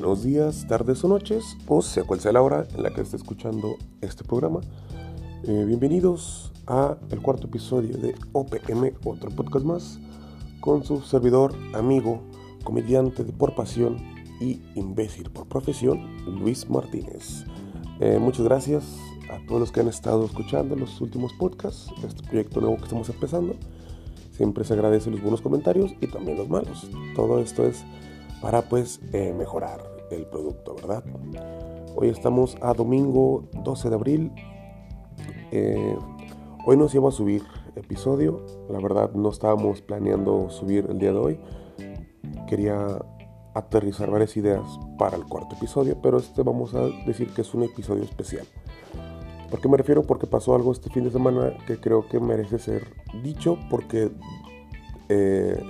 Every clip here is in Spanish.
buenos días, tardes o noches, o sea cual sea la hora en la que esté escuchando este programa. Eh, bienvenidos a el cuarto episodio de OPM, otro podcast más, con su servidor, amigo, comediante de por pasión y imbécil por profesión, Luis Martínez. Eh, muchas gracias a todos los que han estado escuchando los últimos podcasts, este proyecto nuevo que estamos empezando. Siempre se agradecen los buenos comentarios y también los malos. Todo esto es para pues eh, mejorar el producto, ¿verdad? Hoy estamos a domingo 12 de abril. Eh, hoy nos iba a subir episodio. La verdad no estábamos planeando subir el día de hoy. Quería aterrizar varias ideas para el cuarto episodio, pero este vamos a decir que es un episodio especial. ¿Por qué me refiero? Porque pasó algo este fin de semana que creo que merece ser dicho porque eh,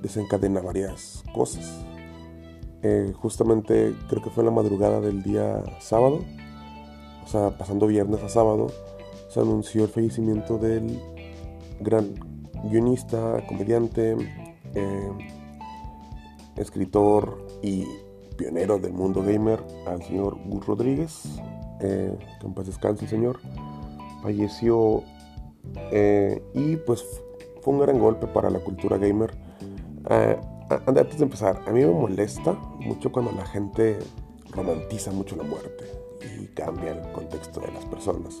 desencadena varias cosas. Eh, justamente creo que fue en la madrugada del día sábado, o sea, pasando viernes a sábado, se anunció el fallecimiento del gran guionista, comediante, eh, escritor y pionero del mundo gamer, al señor Gus Rodríguez, eh, que descanse el señor, falleció y pues fue un gran golpe para la cultura gamer antes de empezar, a mí me molesta mucho cuando la gente romantiza mucho la muerte y cambia el contexto de las personas.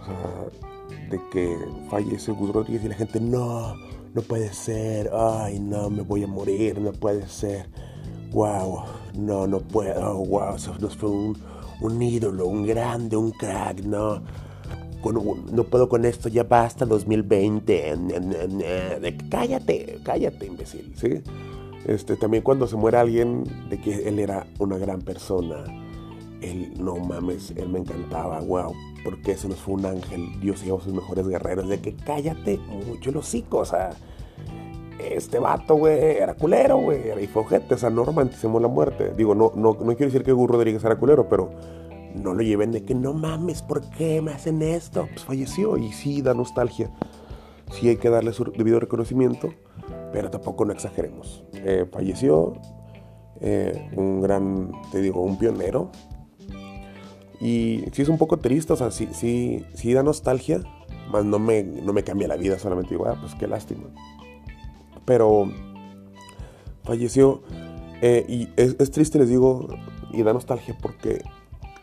O sea, de que fallece Gus Rodríguez y la gente, no, no puede ser, ay, no, me voy a morir, no puede ser. Wow, no, no puedo, wow, eso fue un, un ídolo, un grande, un crack, no no puedo con esto, ya basta 2020. cállate, cállate, imbécil, ¿sí? Este, también cuando se muere alguien de que él era una gran persona, él, no mames, él me encantaba, wow, porque ese nos fue un ángel, Dios llevó sus mejores guerreros, de que cállate mucho los hocico, o sea, este vato, güey, era culero, güey, era ojete, o sea, no romanticemos la muerte. Digo, no, no, no quiero decir que Gus Rodríguez era culero, pero no lo lleven de que no mames, ¿por qué me hacen esto? Pues falleció y sí da nostalgia. Sí hay que darle su debido reconocimiento, pero tampoco no exageremos. Eh, falleció eh, un gran, te digo, un pionero. Y sí es un poco triste, o sea, sí, sí, sí da nostalgia, más no me, no me cambia la vida, solamente digo, ah, pues qué lástima. Pero falleció eh, y es, es triste, les digo, y da nostalgia porque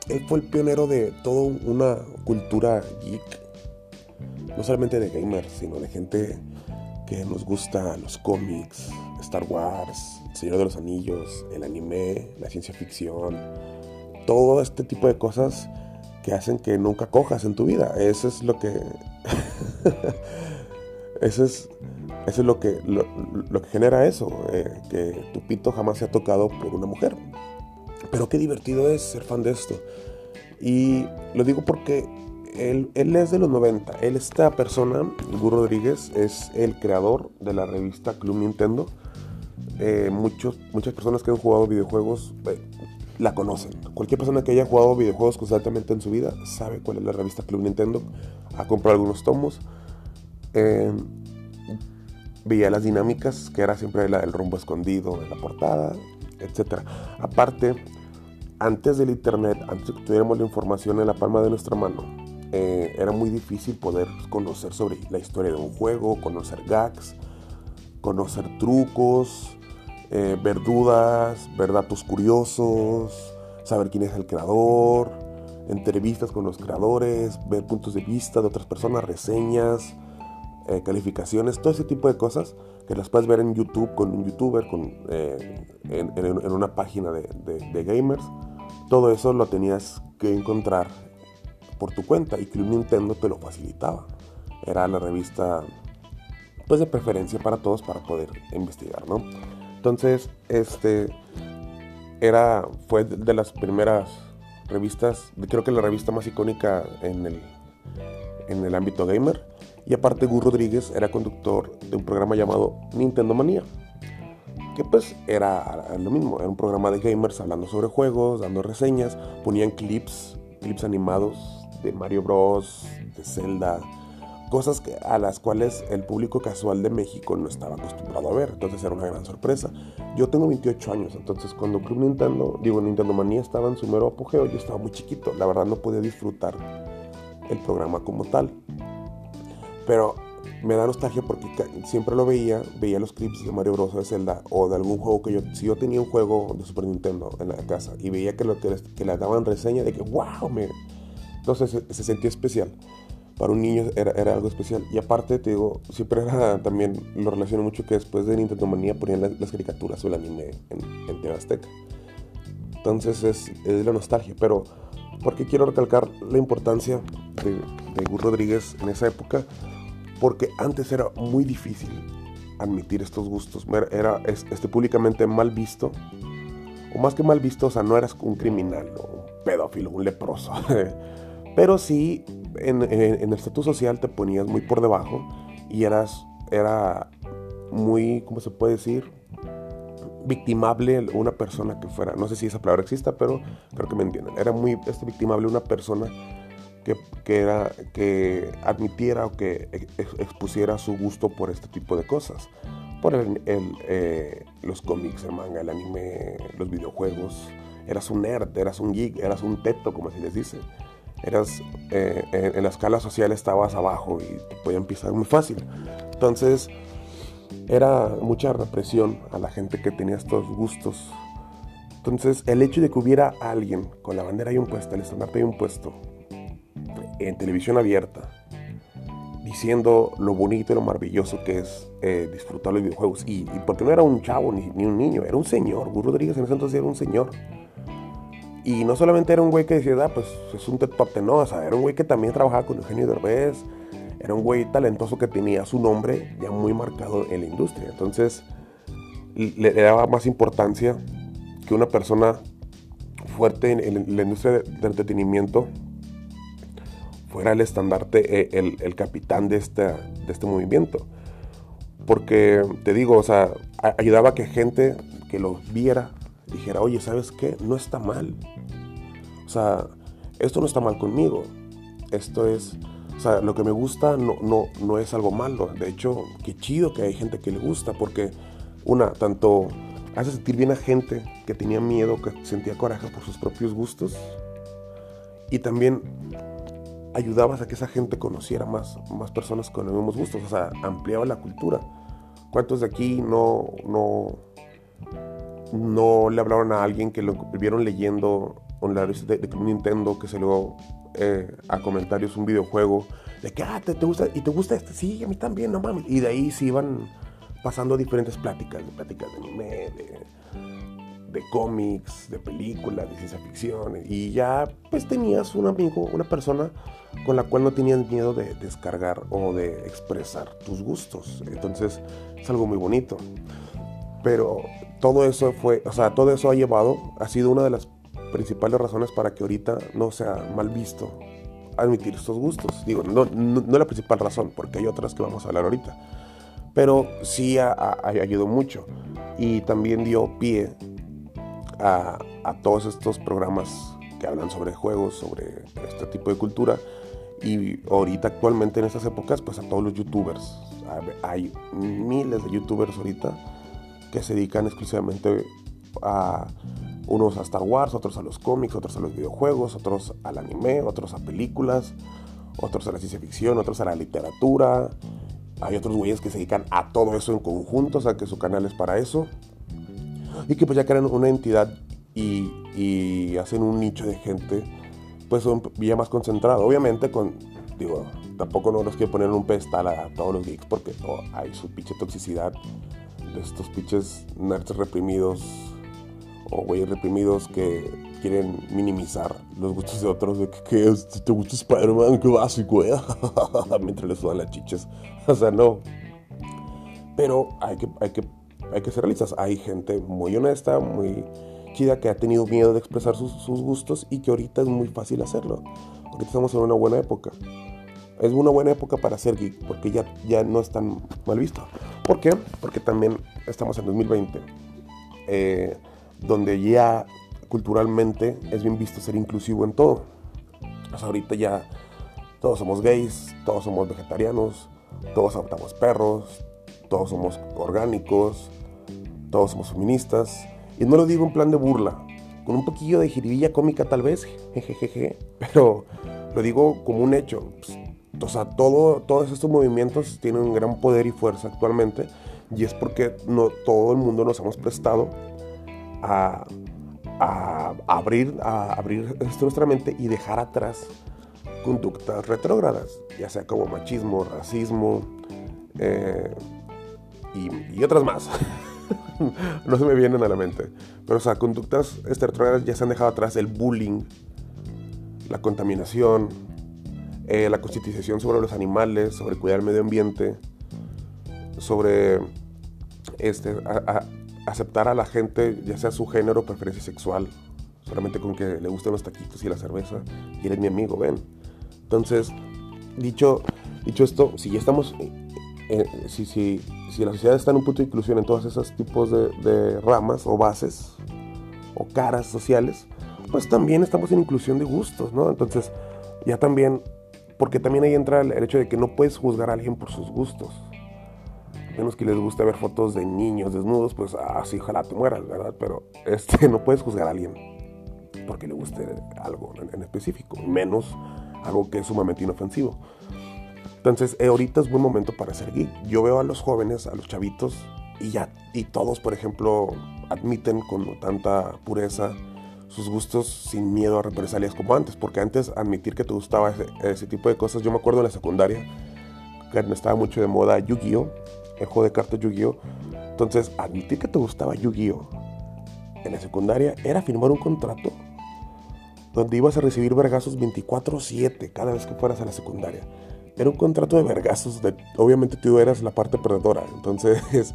él fue el pionero de toda una cultura geek, no solamente de gamers, sino de gente que nos gusta los cómics, Star Wars, El Señor de los Anillos, el anime, la ciencia ficción, todo este tipo de cosas que hacen que nunca cojas en tu vida. Eso es lo que... eso es, eso es lo que, lo, que genera eso, eh, que tu pito jamás se ha tocado por una mujer. Pero qué divertido es ser fan de esto. Y lo digo porque él, es de los 90. Él, esta persona, Gur Rodríguez, es el creador de la revista Club Nintendo. Eh, muchos, muchas personas que han jugado videojuegos eh, la conocen. Cualquier persona que haya jugado videojuegos constantemente en su vida sabe cuál es la revista Club Nintendo. Ha comprado algunos tomos. Eh, veía las dinámicas, que era siempre la del rumbo escondido en la portada, etc. Aparte, antes del internet, antes de que tuviéramos la información en la palma de nuestra mano, eh, era muy difícil poder conocer sobre la historia de un juego, conocer gags, conocer trucos, eh, ver dudas, ver datos curiosos, saber quién es el creador, entrevistas con los creadores, ver puntos de vista de otras personas, reseñas, eh, calificaciones, todo ese tipo de cosas que las puedes ver en YouTube con un youtuber, con, en, una página de, gamers. Todo eso lo tenías que encontrar por tu cuenta y Club Nintendo te lo facilitaba. Era la revista pues de preferencia para todos para poder investigar, ¿no? Entonces, este era fue de las primeras revistas, creo que la revista más icónica en el en el ámbito gamer y aparte Gus Rodríguez era conductor de un programa llamado Nintendo Manía, que pues era lo mismo, era un programa de gamers hablando sobre juegos, dando reseñas, ponían clips, clips animados de Mario Bros, de Zelda, cosas que, a las cuales el público casual de México no estaba acostumbrado a ver. Entonces era una gran sorpresa. Yo tengo 28 años, entonces cuando Club Nintendo, digo Nintendo Manía estaba en su mero apogeo, yo estaba muy chiquito. La verdad no podía disfrutar el programa como tal. Pero me da nostalgia porque siempre lo veía, veía los clips de Mario Bros. de Zelda o de algún juego que yo, si yo tenía un juego de Super Nintendo en la casa y veía que, lo, que, que le daban reseña de que, wow, me... entonces se, sentía especial. Para un niño era, era, algo especial. Y aparte, te digo, siempre era también, lo relaciono mucho que después de Nintendo Manía ponían las, caricaturas o el anime en, en TV Azteca. Entonces es, es la nostalgia, pero porque quiero recalcar la importancia de Gus Rodríguez en esa época porque antes era muy difícil admitir estos gustos, era este, públicamente mal visto, o más que mal visto, o sea, no eras un criminal, un pedófilo, un leproso, pero sí en, el estatus social te ponías muy por debajo y eras, era muy, ¿cómo se puede decir? victimable una persona que fuera, no sé si esa palabra exista, pero creo que me entienden, era muy este, victimable una persona que, era, que admitiera o que expusiera su gusto por este tipo de cosas. Por el, eh, los cómics, el manga, el anime, los videojuegos. Eras un nerd, eras un geek, eras un teto, como se les dice. Eras, eh, en, la escala social estabas abajo y te podía empezar muy fácil. Entonces, era mucha represión a la gente que tenía estos gustos. Entonces, el hecho de que hubiera alguien con la bandera ahí un puesto, el estandarte ahí un puesto, en televisión abierta diciendo lo bonito y lo maravilloso que es eh, disfrutar los videojuegos. Y, porque no era un chavo ni, un niño, era un señor. Gus Rodríguez en ese entonces era un señor. Y no solamente era un güey que decía, ah, pues es un tetote, no, o sea, era un güey que también trabajaba con Eugenio Derbez. Era un güey talentoso que tenía su nombre ya muy marcado en la industria. Entonces, le, daba más importancia que una persona fuerte en, la industria de entretenimiento fuera el estandarte, eh, el, el capitán de, esta, de este movimiento. Porque te digo, o sea, ayudaba a que gente que lo viera dijera, oye, ¿sabes qué? No está mal. O sea, esto no está mal conmigo. Esto es, o sea, lo que me gusta no, no, no es algo malo. De hecho, qué chido que hay gente que le gusta, porque una, tanto hace sentir bien a gente que tenía miedo, que sentía coraje por sus propios gustos. Y también ayudabas a que esa gente conociera más, más personas con los mismos gustos, o sea, ampliaba la cultura. ¿Cuántos de aquí no, no, no le hablaron a alguien que lo vieron leyendo en la de, de, Nintendo, que se luego eh, a comentarios un videojuego, de que, ah, ¿te, gusta? ¿Y te gusta este? Sí, a mí también, no mames. Y de ahí se iban pasando diferentes pláticas, de pláticas de anime, de de cómics, de películas, de ciencia ficción. Y ya pues tenías un amigo, una persona con la cual no tenías miedo de descargar o de expresar tus gustos. Entonces es algo muy bonito. Pero todo eso fue, o sea, todo eso ha llevado, ha sido una de las principales razones para que ahorita no sea mal visto admitir estos gustos. Digo, no, no, la principal razón, porque hay otras que vamos a hablar ahorita. Pero sí ha, ha, ayudado mucho. Y también dio pie a, todos estos programas que hablan sobre juegos, sobre este tipo de cultura. Y ahorita actualmente en estas épocas, pues a todos los youtubers. Hay miles de youtubers ahorita que se dedican exclusivamente a unos a Star Wars, otros a los cómics, otros a los videojuegos, otros al anime, otros a películas, otros a la ciencia ficción, otros a la literatura. Hay otros güeyes que se dedican a todo eso en conjunto, o sea que su canal es para eso y que pues ya crean una entidad y, hacen un nicho de gente pues son ya más concentrado. Obviamente con, digo, tampoco no los quiero poner un pedestal a, todos los geeks porque hay su pinche toxicidad de estos pinches nerds reprimidos o güeyes reprimidos que quieren minimizar los gustos de otros, de que, te gusta Spider-Man, qué básico, ¿eh? mientras les sudan las chiches. O sea, no. Pero hay que, hay que hay que ser realistas. Hay gente muy honesta, muy chida que ha tenido miedo de expresar sus, gustos y que ahorita es muy fácil hacerlo. Ahorita estamos en una buena época. Es una buena época para ser geek porque ya, ya no es tan mal visto. ¿Por qué? Porque también estamos en 2020, eh, donde ya culturalmente es bien visto ser inclusivo en todo. O sea, ahorita ya todos somos gays, todos somos vegetarianos, todos adoptamos perros, todos somos orgánicos, todos somos feministas. Y no lo digo en plan de burla, con un poquillo de jiribilla cómica tal vez, jejeje, pero lo digo como un hecho. Pues, o sea, todo, todos estos movimientos tienen un gran poder y fuerza actualmente y es porque no todo el mundo nos hemos prestado a, abrir, a abrir nuestra mente y dejar atrás conductas retrógradas, ya sea como machismo, racismo eh, y, otras más. no se me vienen a la mente. Pero, o sea, conductas retrógradas ya se han dejado atrás el bullying, la contaminación, eh, la concientización sobre los animales, sobre cuidar el medio ambiente, sobre este, aceptar a la gente, ya sea su género o preferencia sexual, solamente con que le gusten los taquitos y la cerveza, y eres mi amigo, ven. Entonces, dicho, dicho esto, si ya estamos, eh, eh, si, si, si, la sociedad está en un punto de inclusión en todos esos tipos de, de ramas o bases o caras sociales, pues también estamos en inclusión de gustos, ¿no? Entonces, ya también porque también ahí entra el hecho de que no puedes juzgar a alguien por sus gustos. Menos que les guste ver fotos de niños desnudos, pues así ah, ojalá te mueras, ¿verdad? Pero este, no puedes juzgar a alguien porque le guste algo en, específico, menos algo que es sumamente inofensivo. Entonces, eh, ahorita es buen momento para ser geek. Yo veo a los jóvenes, a los chavitos, y ya, y todos, por ejemplo, admiten con tanta pureza sus gustos sin miedo a represalias como antes, porque antes admitir que te gustaba ese, tipo de cosas, yo me acuerdo en la secundaria, que me estaba mucho de moda Yu-Gi-Oh, el juego de cartas Yu-Gi-Oh, entonces admitir que te gustaba Yu-Gi-Oh en la secundaria era firmar un contrato donde ibas a recibir vergazos 24/7 cada vez que fueras a la secundaria. Era un contrato de vergazos, de, obviamente tú eras la parte perdedora, entonces,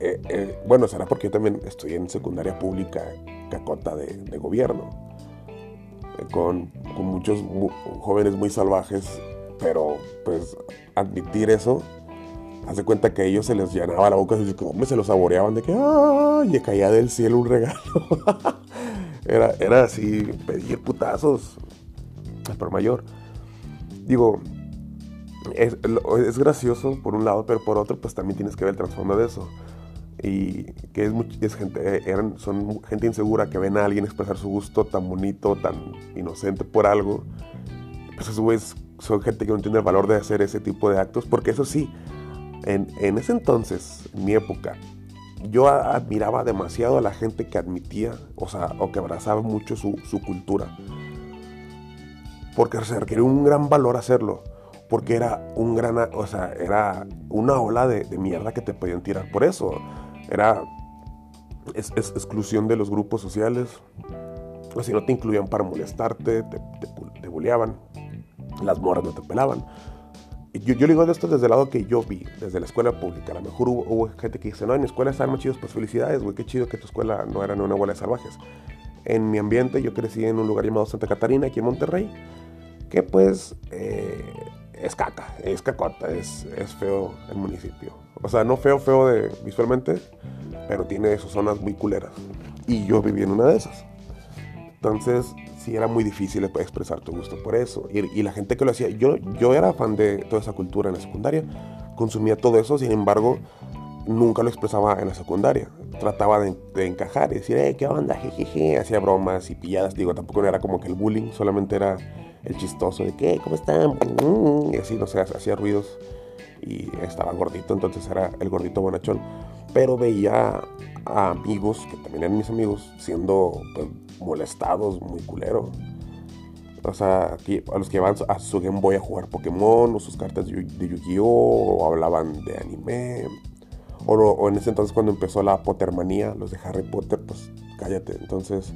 eh, eh, bueno, será porque yo también estoy en secundaria pública cacota de, gobierno, eh, con, muchos jóvenes muy salvajes, pero pues admitir eso, hace cuenta que a ellos se les llenaba la boca, y como se lo saboreaban de que ¡ay! le caía del cielo un regalo. era, era así, pedir putazos al por mayor. Digo, es, es, gracioso por un lado, pero por otro, pues también tienes que ver el trasfondo de eso y que es, es gente, eh, son gente insegura que ven a alguien expresar su gusto tan bonito, tan inocente por algo, pues a su vez son gente que no tiene el valor de hacer ese tipo de actos, porque eso sí, en, ese entonces, en mi época, yo admiraba demasiado a la gente que admitía, o sea, o que abrazaba mucho su, su cultura, porque se requirió un gran valor hacerlo porque era un gran, o sea, era una ola de, mierda que te podían tirar por eso era es, exclusión de los grupos sociales. O no te incluían para molestarte, te, te, buleaban, las moras no te pelaban. Yo, yo digo esto desde el lado que yo vi, desde la escuela pública. A lo mejor hubo, gente que dice, no, en mi escuela están más chidos, pues felicidades, güey, qué chido que tu escuela no era una bola de salvajes. En mi ambiente, yo crecí en un lugar llamado Santa Catarina, aquí en Monterrey, que pues eh, es caca, es cacota, es, es feo el municipio. O sea, no feo, feo de, visualmente, pero tiene sus zonas muy culeras. Y yo viví en una de esas. Entonces, sí era muy difícil expresar tu gusto por eso. Y, la gente que lo hacía, yo, yo era fan de toda esa cultura en la secundaria, consumía todo eso, sin embargo, nunca lo expresaba en la secundaria. Trataba de, encajar y decir, eh, ¿qué onda? Jejeje. Hacía bromas y pilladas. Digo, tampoco era como que el bullying, solamente era el chistoso de que, ¿cómo están? Y así, no sé, hacía ruidos y estaba gordito, entonces era el gordito bonachón. Pero veía a amigos, que también eran mis amigos, siendo pues, molestados, muy culero. O sea, a los que iban a su Game Boy a jugar Pokémon, o sus cartas de Yu-Gi-Oh! o hablaban de anime. O, en ese entonces cuando empezó la Pottermanía, los de Harry Potter, pues cállate. Entonces,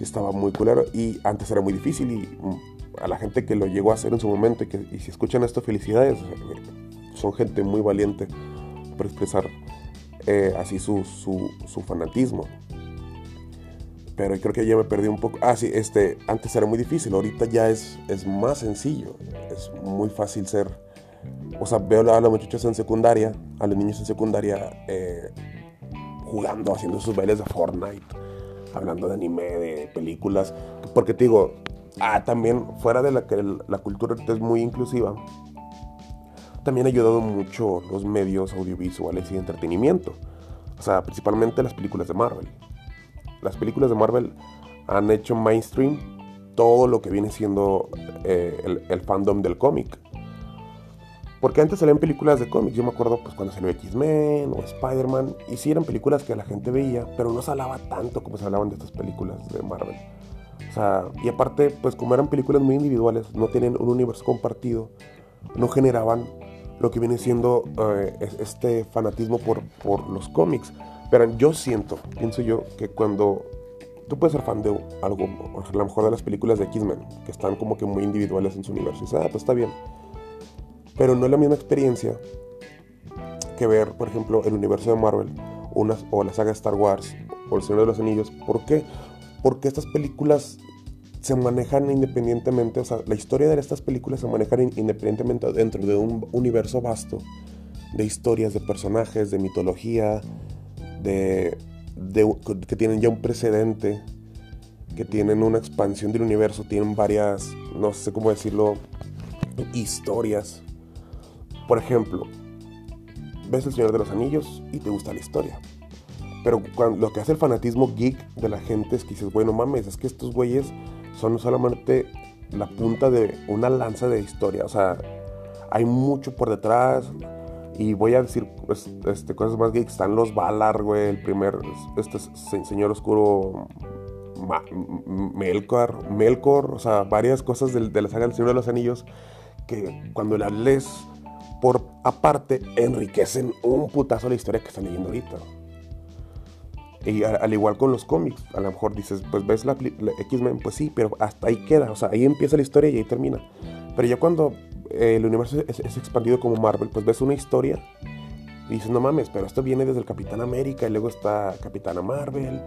estaba muy culero. Y antes era muy difícil y mm, a la gente que lo llegó a hacer en su momento y, que, y si escuchan esto, felicidades. Son gente muy valiente por expresar eh, así su, su, fanatismo. Pero creo que ya me perdí un poco. Ah, sí, este, antes era muy difícil, ahorita ya es, es más sencillo. Es muy fácil ser. O sea, veo a los muchachos en secundaria, a los niños en secundaria, eh, jugando, haciendo sus bailes de Fortnite, hablando de anime, de películas. Porque te digo, Ah, también, fuera de la que la cultura es muy inclusiva, también ha ayudado mucho los medios audiovisuales y de entretenimiento. O sea, principalmente las películas de Marvel. Las películas de Marvel han hecho mainstream todo lo que viene siendo eh, el, fandom del cómic. Porque antes salían películas de cómics, yo me acuerdo pues cuando salió X-Men o Spider-Man, y sí eran películas que la gente veía, pero no se hablaba tanto como se hablaban de estas películas de Marvel. Y aparte, pues como eran películas muy individuales, no tienen un universo compartido, no generaban lo que viene siendo eh, este fanatismo por, por los cómics. Pero yo siento, pienso yo, que cuando tú puedes ser fan de algo, a lo mejor de las películas de X-Men, que están como que muy individuales en su universo, y dices, ah, pues está bien. Pero no es la misma experiencia que ver, por ejemplo, el universo de Marvel, unas, o la saga de Star Wars, o El Señor de los Anillos. ¿Por qué? Porque estas películas se manejan independientemente, o sea, la historia de estas películas se manejan independientemente dentro de un universo vasto de historias, de personajes, de mitología, de, que tienen ya un precedente, que tienen una expansión del universo, tienen varias, no sé cómo decirlo, historias. Por ejemplo, ves El Señor de los Anillos y te gusta la historia. Pero cuando, lo que hace el fanatismo geek de la gente es que dices, bueno, mames, es que estos güeyes son solamente la punta de una lanza de historia. O sea, hay mucho por detrás. Y voy a decir pues, este, cosas más que Están los Valar, güey. El primer, este señor oscuro Melkor, Melkor. O sea, varias cosas de, de la saga del Señor de los Anillos. Que cuando las lees por aparte, enriquecen un putazo la historia que están leyendo ahorita. Y al igual con los cómics, a lo mejor dices, pues ves la, X-Men, pues sí, pero hasta ahí queda, o sea, ahí empieza la historia y ahí termina. Pero ya cuando el universo es, expandido como Marvel, pues ves una historia y dices, no mames, pero esto viene desde el Capitán América y luego está Capitana Marvel,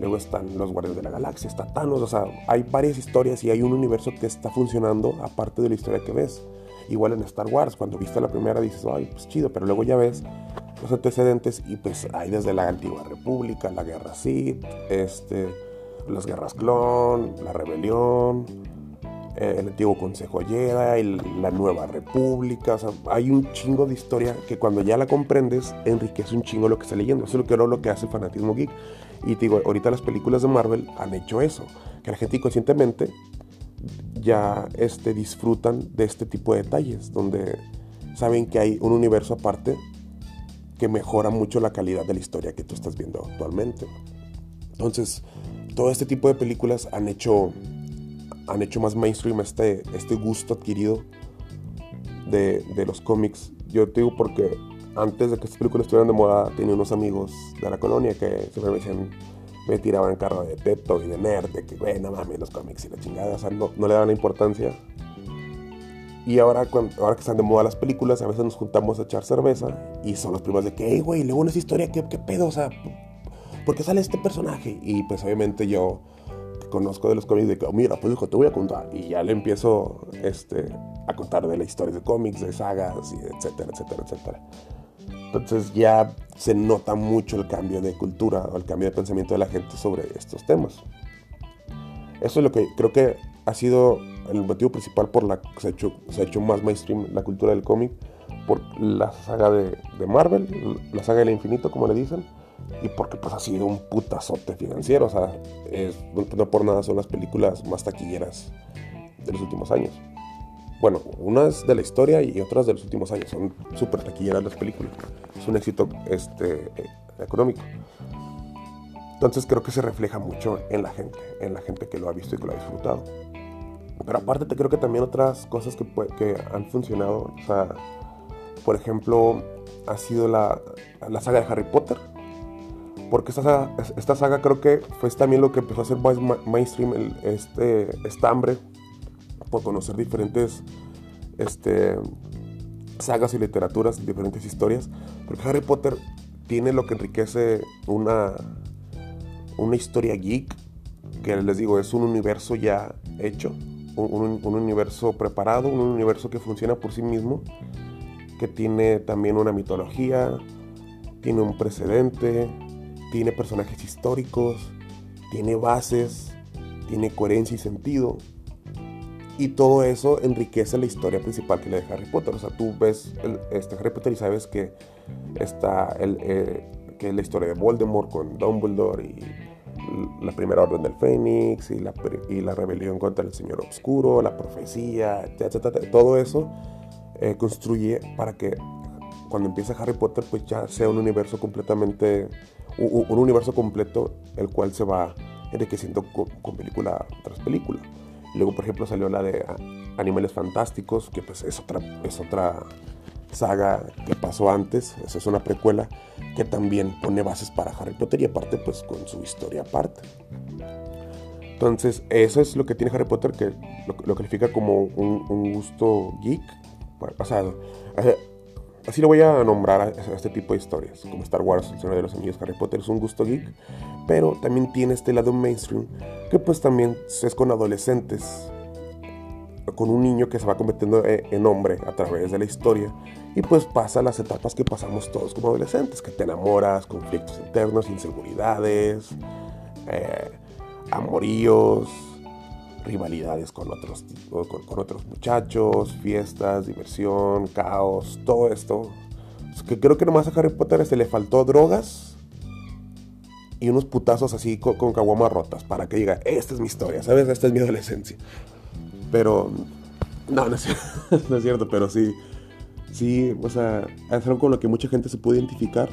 luego están los Guardianes de la Galaxia, está Thanos, o sea, hay varias historias y hay un universo que está funcionando aparte de la historia que ves. Igual en Star Wars, cuando viste la primera dices, ay, pues chido, pero luego ya ves los antecedentes y pues hay desde la antigua república, la guerra Sith, este, las guerras clon, la rebelión, eh, el antiguo consejo Jedi, la nueva república, hay un chingo de historia que cuando ya la comprendes enriquece un chingo lo que está leyendo, eso es lo que, lo que hace el fanatismo geek. Y te digo, ahorita las películas de Marvel han hecho eso, que la gente inconscientemente ya este, disfrutan de este tipo de detalles, donde saben que hay un universo aparte que mejora mucho la calidad de la historia que tú estás viendo actualmente. Entonces, todo este tipo de películas han hecho, han hecho más mainstream este, este gusto adquirido de, de los cómics. Yo te digo porque antes de que estas películas estuvieran de moda, tenía unos amigos de la colonia que siempre me decían, me tiraban carro de teto y de nerd, de que, güey, no mames, los cómics y la chingada, o sea, no, no le daban la importancia y ahora, cuando, ahora que están de moda las películas, a veces nos juntamos a echar cerveza y son los primeros de que, hey, güey, luego una historia, ¿qué, ¿qué, pedo? O sea, ¿por qué sale este personaje? Y pues obviamente yo conozco de los cómics de que, oh, mira, pues hijo, te voy a contar. Y ya le empiezo este, a contar de la historia de cómics, de sagas, y etcétera, etcétera, etcétera. Entonces ya se nota mucho el cambio de cultura o el cambio de pensamiento de la gente sobre estos temas. Eso es lo que creo que ha sido el motivo principal por la que se ha hecho, se ha hecho más mainstream la cultura del cómic, por la saga de, de, Marvel, la saga del infinito, como le dicen, y porque pues ha sido un putazote financiero, o sea, es, no por nada son las películas más taquilleras de los últimos años. Bueno, unas de la historia y otras de los últimos años, son súper taquilleras las películas, es un éxito este, económico. Entonces creo que se refleja mucho en la gente, en la gente que lo ha visto y que lo ha disfrutado. Pero aparte te creo que también otras cosas que, que han funcionado, o sea, por ejemplo, ha sido la, la saga de Harry Potter. Porque esta saga, esta saga creo que fue también lo que empezó a hacer más mainstream el, este, esta hambre por conocer diferentes este, sagas y literaturas, diferentes historias. Porque Harry Potter tiene lo que enriquece una, una historia geek, que les digo, es un universo ya hecho, un, universo preparado, un universo que funciona por sí mismo, que tiene también una mitología, tiene un precedente, tiene personajes históricos, tiene bases, tiene coherencia y sentido. Y todo eso enriquece la historia principal que le de Harry Potter. O sea, tú ves el, este Harry Potter y sabes que está el, eh, que es la historia de Voldemort con Dumbledore y la primera orden del Fénix y la, y la rebelión contra el Señor Oscuro, la profecía, etc. Todo eso eh, construye para que cuando empieza Harry Potter pues ya sea un universo completamente, un, universo completo el cual se va enriqueciendo con, película tras película. Luego, por ejemplo, salió la de Animales Fantásticos, que pues es otra, es otra saga que pasó antes, esa es una precuela que también pone bases para Harry Potter y aparte pues con su historia aparte. Entonces, eso es lo que tiene Harry Potter, que lo, califica como un, gusto geek pasado. Así lo voy a nombrar a, este tipo de historias, como Star Wars, El Señor de los Anillos, Harry Potter, es un gusto geek, pero también tiene este lado mainstream, que pues también es con adolescentes, con un niño que se va convirtiendo eh, en hombre a través de la historia y pues pasa las etapas que pasamos todos como adolescentes, que te enamoras, conflictos internos, inseguridades, eh, amoríos, rivalidades con otros, con, otros muchachos, fiestas, diversión, caos, todo esto. que creo que nomás a Harry Potter se le faltó drogas y unos putazos así con, con caguamas rotas para que diga, esta es mi historia, ¿sabes? Esta es mi adolescencia. Pero, no, no es, no es cierto, pero sí, sí, o sea, es algo con lo que mucha gente se puede identificar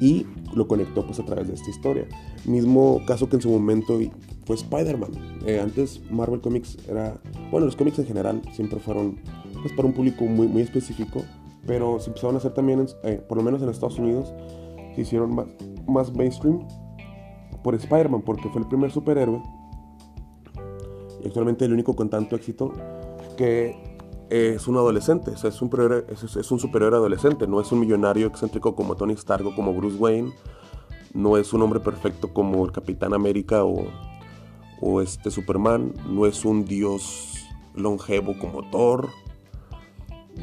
y lo conectó pues a través de esta historia. Mismo caso que en su momento fue Spider-Man. Eh, antes Marvel Comics era, bueno, los cómics en general siempre fueron pues para un público muy, muy específico, pero se empezaron a hacer también, eh, por lo menos en Estados Unidos, se hicieron más, más mainstream por Spider-Man, porque fue el primer superhéroe y actualmente el único con tanto éxito que es un adolescente, es, un superhéroe, es, un superhéroe adolescente, no es un millonario excéntrico como Tony Stark o como Bruce Wayne, no es un hombre perfecto como el Capitán América o, o este Superman, no es un dios longevo como Thor,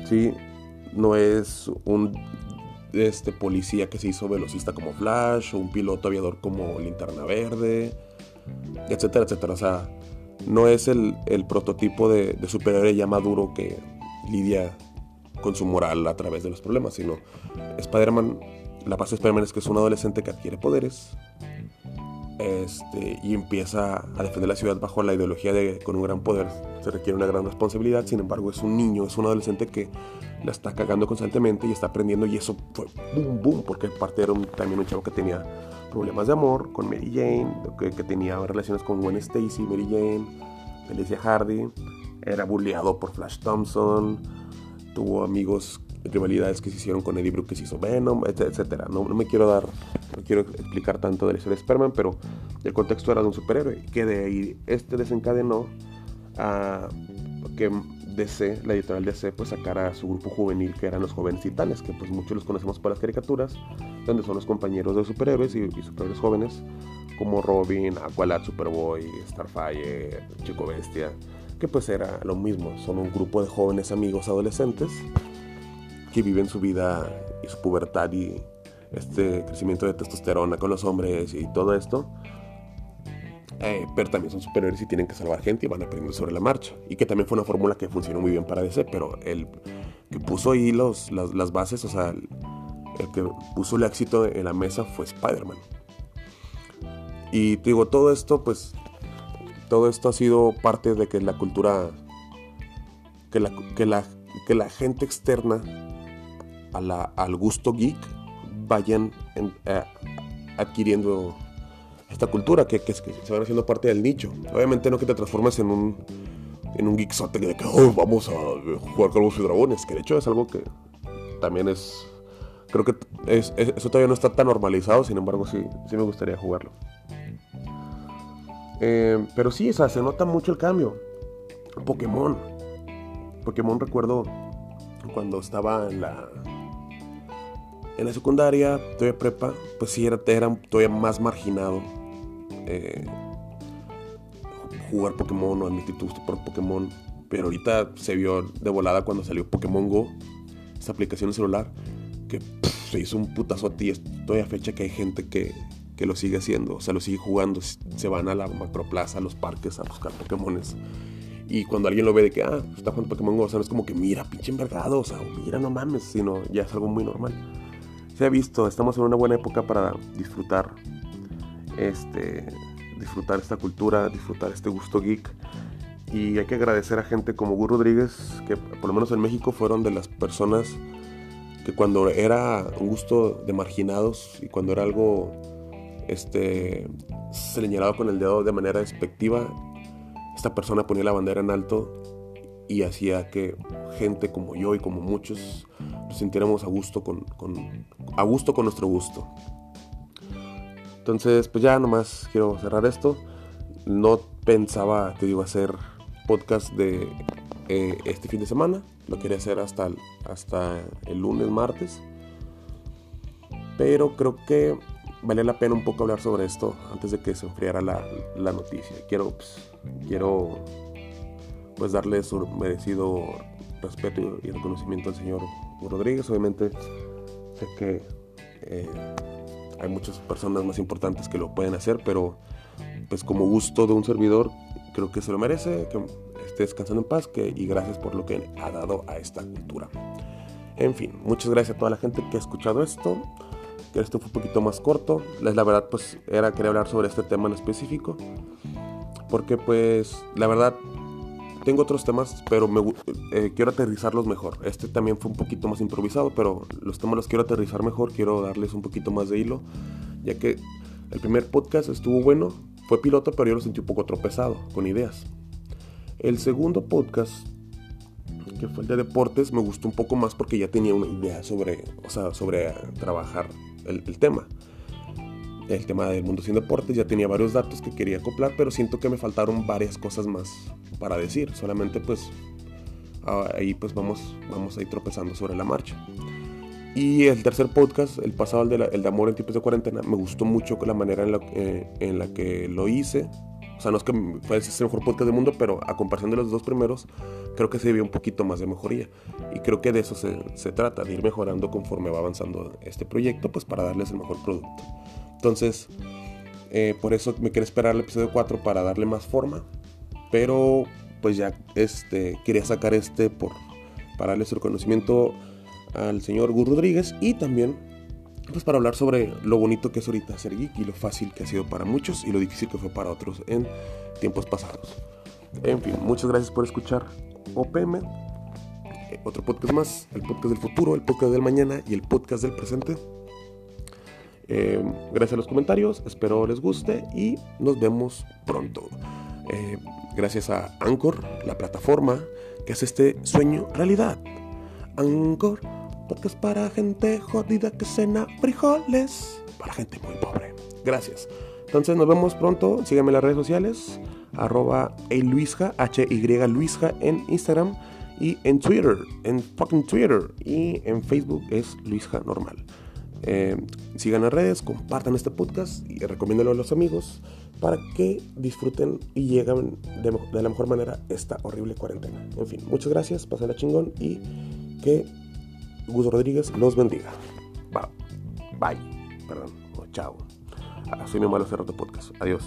¿sí? no es un este, policía que se hizo velocista como Flash, o un piloto aviador como Linterna Verde, etcétera, etcétera. O sea, no es el, prototipo de, superhéroe ya maduro que lidia con su moral a través de los problemas, sino Spider-Man, la base de Spider-Man es que es un adolescente que adquiere poderes este, y empieza a defender la ciudad bajo la ideología de con un gran poder se requiere una gran responsabilidad, sin embargo es un niño, es un adolescente que la está cagando constantemente y está aprendiendo y eso fue boom, boom, porque parte era también un chavo que tenía problemas de amor con Mary Jane, que, tenía relaciones con Gwen Stacy, Mary Jane, Felicia Hardy, era bulleado por Flash Thompson, tuvo amigos, rivalidades que se hicieron con Eddie Brooke que se hizo Venom, etc. No, no me quiero dar, no quiero explicar tanto de la historia de Superman, pero el contexto era de un superhéroe, que de ahí este desencadenó a que DC, la editorial DC, pues sacara a su grupo juvenil que eran los jóvenes titanes, que pues muchos los conocemos por las caricaturas, donde son los compañeros de superhéroes y, superhéroes jóvenes, como Robin, Aqualad, Superboy, Starfire, Chico Bestia, que pues era lo mismo, son un grupo de jóvenes amigos adolescentes que viven su vida y su pubertad y este crecimiento de testosterona con los hombres y todo esto eh, pero también son superiores y tienen que salvar gente y van aprendiendo sobre la marcha. Y que también fue una fórmula que funcionó muy bien para DC, pero el que puso ahí los, las, bases, o sea, el, que puso el éxito en la mesa fue Spider-Man. Y te digo, todo esto, pues, todo esto ha sido parte de que la cultura, que la, que la, que la gente externa a al gusto geek vayan eh, adquiriendo esta cultura, que, que, se van haciendo parte del nicho. Obviamente no que te transformes en un, en un geeksote de que vamos a jugar Calvos y Dragones, que de hecho es algo que también es... Creo que es, eso todavía no está tan normalizado, sin embargo sí, sí me gustaría jugarlo. Eh, pero sí, o sea, se nota mucho el cambio. Pokémon. Pokémon recuerdo cuando estaba en la en la secundaria, todavía prepa, pues sí era, era todavía más marginado eh, jugar Pokémon o admitir tu gusto por Pokémon. Pero ahorita se vio de volada cuando salió Pokémon Go, esta aplicación celular, que se hizo un putazote y estoy a fecha que hay gente que, que, lo sigue haciendo, o sea, lo sigue jugando, se van a la macroplaza, a los parques a buscar Pokémones. Y cuando alguien lo ve de que, ah, está jugando Pokémon Go, o sea, es como que, mira, pinche envergado, o sea, mira, no mames, sino ya es algo muy normal. Se ha visto, estamos en una buena época para disfrutar, este, disfrutar esta cultura, disfrutar este gusto geek. Y hay que agradecer a gente como Gur Rodríguez, que por lo menos en México fueron de las personas que cuando era un gusto de marginados y cuando era algo este, señalado con el dedo de manera despectiva, esta persona ponía la bandera en alto y hacía que gente como yo y como muchos sintiéramos a gusto con, a gusto con nuestro gusto. Entonces, pues ya nomás quiero cerrar esto. No pensaba, te digo, hacer podcast de eh, este fin de semana. Lo quería hacer hasta el, hasta el lunes, martes. Pero creo que vale la pena un poco hablar sobre esto antes de que se enfriara la, la noticia. Quiero, pues, quiero pues darle su merecido respeto y reconocimiento al señor Rodríguez. Obviamente sé que eh, hay muchas personas más importantes que lo pueden hacer, pero pues como gusto de un servidor creo que se lo merece, que esté descansando en paz que, y gracias por lo que ha dado a esta cultura. En fin, muchas gracias a toda la gente que ha escuchado esto que esto fue un poquito más corto. La verdad, pues era quería hablar sobre este tema en específico. Porque pues la verdad tengo otros temas, pero me, eh, quiero aterrizarlos mejor. Este también fue un poquito más improvisado, pero los temas los quiero aterrizar mejor, quiero darles un poquito más de hilo, ya que el primer podcast estuvo bueno, fue piloto, pero yo lo sentí un poco tropezado, con ideas. El segundo podcast que fue el de deportes, me gustó un poco más porque ya tenía una idea sobre, o sea, sobre trabajar el, tema. El tema del mundo sin deportes, ya tenía varios datos que quería acoplar, pero siento que me faltaron varias cosas más para decir. Solamente pues ahí pues vamos, vamos a ir tropezando sobre la marcha. Y el tercer podcast, el pasado, el de, el de Amor en tiempos de cuarentena, me gustó mucho la manera en la, eh, en la que lo hice. O sea, no es que fue el mejor podcast del mundo, pero a comparación de los dos primeros, creo que se vio un poquito más de mejoría. Y creo que de eso se, se, trata, de ir mejorando conforme va avanzando este proyecto, pues para darles el mejor producto. Entonces, eh, por eso me quiero esperar el episodio 4 para darle más forma. Pero pues ya este, quería sacar este por, para darle su reconocimiento al señor Gur Rodríguez y también pues para hablar sobre lo bonito que es ahorita ser geek y lo fácil que ha sido para muchos y lo difícil que fue para otros en tiempos pasados. En fin, muchas gracias por escuchar OPM, eh, otro podcast más, el podcast del futuro, el podcast del mañana y el podcast del presente. Eh, gracias a los comentarios, espero les guste y nos vemos pronto. Eh, gracias a Anchor, la plataforma que hace este sueño realidad. Anchor, podcast para gente jodida que cena frijoles, para gente muy pobre. Gracias. Entonces nos vemos pronto, síganme en las redes sociales arroba Luisja, H-Y Luisja en Instagram y en Twitter, en fucking Twitter y en Facebook es Luisja Normal. Eh, sigan las redes, compartan este podcast y recomiéndalo a los amigos para que disfruten y lleguen de, la mejor manera esta horrible cuarentena. En fin, muchas gracias, la chingón y que Gus Rodríguez los bendiga. Bye. Bye. Perdón. chao. Ah, soy mi malo cerro de podcast. Adiós.